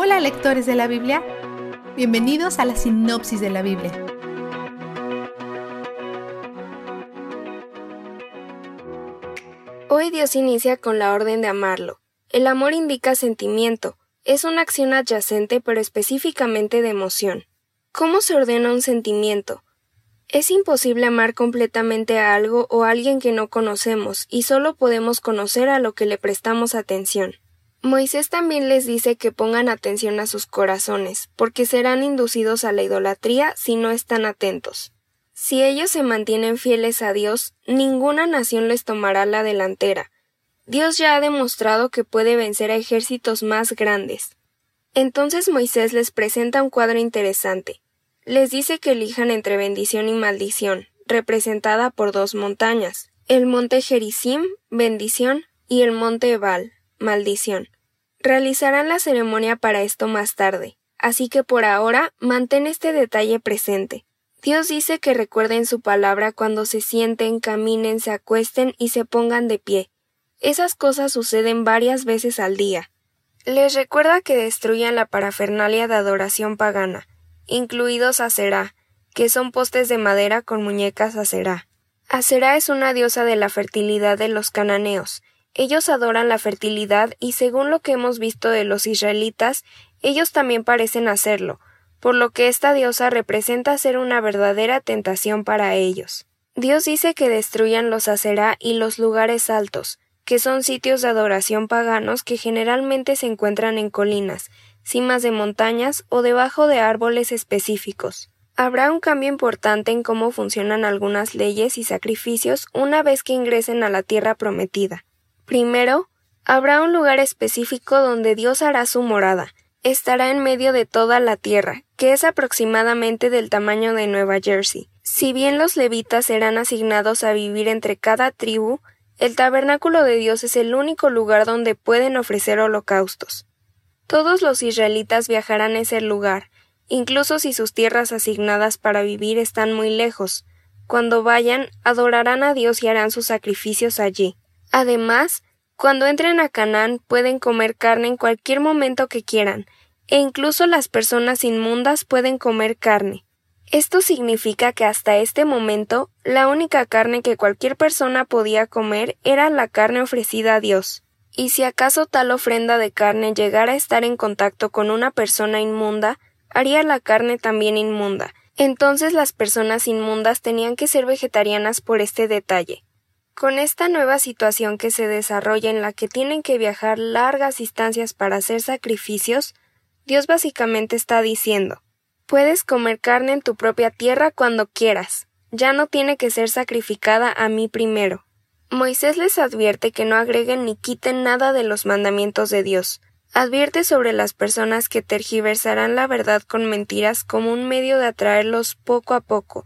Hola lectores de la Biblia, bienvenidos a la sinopsis de la Biblia. Hoy Dios inicia con la orden de amarlo. El amor indica sentimiento, es una acción adyacente pero específicamente de emoción. ¿Cómo se ordena un sentimiento? Es imposible amar completamente a algo o a alguien que no conocemos y solo podemos conocer a lo que le prestamos atención. Moisés también les dice que pongan atención a sus corazones, porque serán inducidos a la idolatría si no están atentos. Si ellos se mantienen fieles a Dios, ninguna nación les tomará la delantera. Dios ya ha demostrado que puede vencer a ejércitos más grandes. Entonces Moisés les presenta un cuadro interesante. Les dice que elijan entre bendición y maldición, representada por dos montañas, el monte Gerizim, bendición, y el monte Ebal, maldición. Realizarán la ceremonia para esto más tarde, así que por ahora mantén este detalle presente. Dios dice que recuerden su palabra cuando se sienten, caminen, se acuesten y se pongan de pie. Esas cosas suceden varias veces al día. Les recuerda que destruyan la parafernalia de adoración pagana, incluidos Aserá, que son postes de madera con muñecas Aserá. Aserá es una diosa de la fertilidad de los cananeos, ellos adoran la fertilidad y según lo que hemos visto de los israelitas, ellos también parecen hacerlo, por lo que esta diosa representa ser una verdadera tentación para ellos. Dios dice que destruyan los acerá y los lugares altos, que son sitios de adoración paganos que generalmente se encuentran en colinas, cimas de montañas o debajo de árboles específicos. Habrá un cambio importante en cómo funcionan algunas leyes y sacrificios una vez que ingresen a la tierra prometida. Primero, habrá un lugar específico donde Dios hará su morada. Estará en medio de toda la tierra, que es aproximadamente del tamaño de Nueva Jersey. Si bien los levitas serán asignados a vivir entre cada tribu, el tabernáculo de Dios es el único lugar donde pueden ofrecer holocaustos. Todos los israelitas viajarán a ese lugar, incluso si sus tierras asignadas para vivir están muy lejos. Cuando vayan, adorarán a Dios y harán sus sacrificios allí. Además, cuando entren a Canaán pueden comer carne en cualquier momento que quieran, e incluso las personas inmundas pueden comer carne. Esto significa que hasta este momento la única carne que cualquier persona podía comer era la carne ofrecida a Dios. Y si acaso tal ofrenda de carne llegara a estar en contacto con una persona inmunda, haría la carne también inmunda. Entonces las personas inmundas tenían que ser vegetarianas por este detalle. Con esta nueva situación que se desarrolla en la que tienen que viajar largas distancias para hacer sacrificios, Dios básicamente está diciendo Puedes comer carne en tu propia tierra cuando quieras, ya no tiene que ser sacrificada a mí primero. Moisés les advierte que no agreguen ni quiten nada de los mandamientos de Dios. Advierte sobre las personas que tergiversarán la verdad con mentiras como un medio de atraerlos poco a poco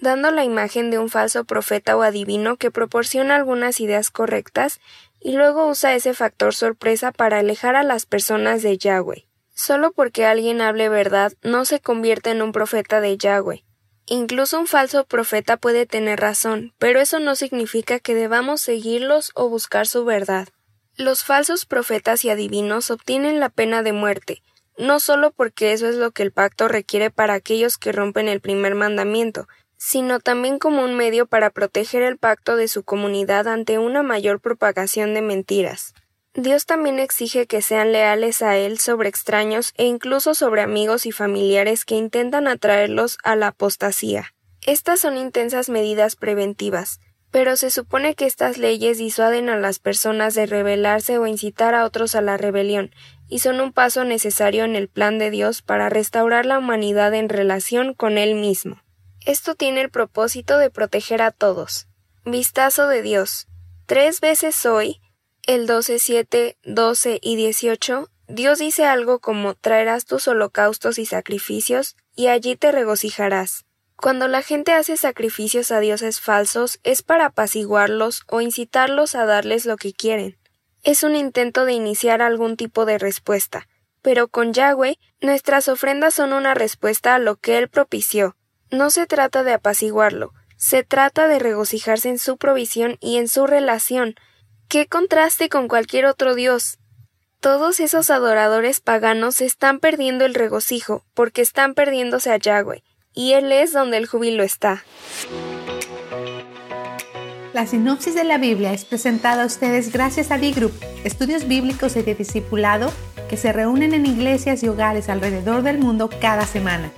dando la imagen de un falso profeta o adivino que proporciona algunas ideas correctas y luego usa ese factor sorpresa para alejar a las personas de Yahweh. Solo porque alguien hable verdad no se convierte en un profeta de Yahweh. Incluso un falso profeta puede tener razón, pero eso no significa que debamos seguirlos o buscar su verdad. Los falsos profetas y adivinos obtienen la pena de muerte, no solo porque eso es lo que el pacto requiere para aquellos que rompen el primer mandamiento, sino también como un medio para proteger el pacto de su comunidad ante una mayor propagación de mentiras. Dios también exige que sean leales a Él sobre extraños e incluso sobre amigos y familiares que intentan atraerlos a la apostasía. Estas son intensas medidas preventivas, pero se supone que estas leyes disuaden a las personas de rebelarse o incitar a otros a la rebelión, y son un paso necesario en el plan de Dios para restaurar la humanidad en relación con Él mismo. Esto tiene el propósito de proteger a todos. Vistazo de Dios. Tres veces hoy, el 12, 7, 12 y 18, Dios dice algo como traerás tus holocaustos y sacrificios, y allí te regocijarás. Cuando la gente hace sacrificios a dioses falsos es para apaciguarlos o incitarlos a darles lo que quieren. Es un intento de iniciar algún tipo de respuesta, pero con Yahweh nuestras ofrendas son una respuesta a lo que Él propició, no se trata de apaciguarlo, se trata de regocijarse en su provisión y en su relación. ¡Qué contraste con cualquier otro Dios! Todos esos adoradores paganos están perdiendo el regocijo porque están perdiéndose a Yahweh, y Él es donde el júbilo está. La sinopsis de la Biblia es presentada a ustedes gracias a D-Group, estudios bíblicos y de discipulado que se reúnen en iglesias y hogares alrededor del mundo cada semana.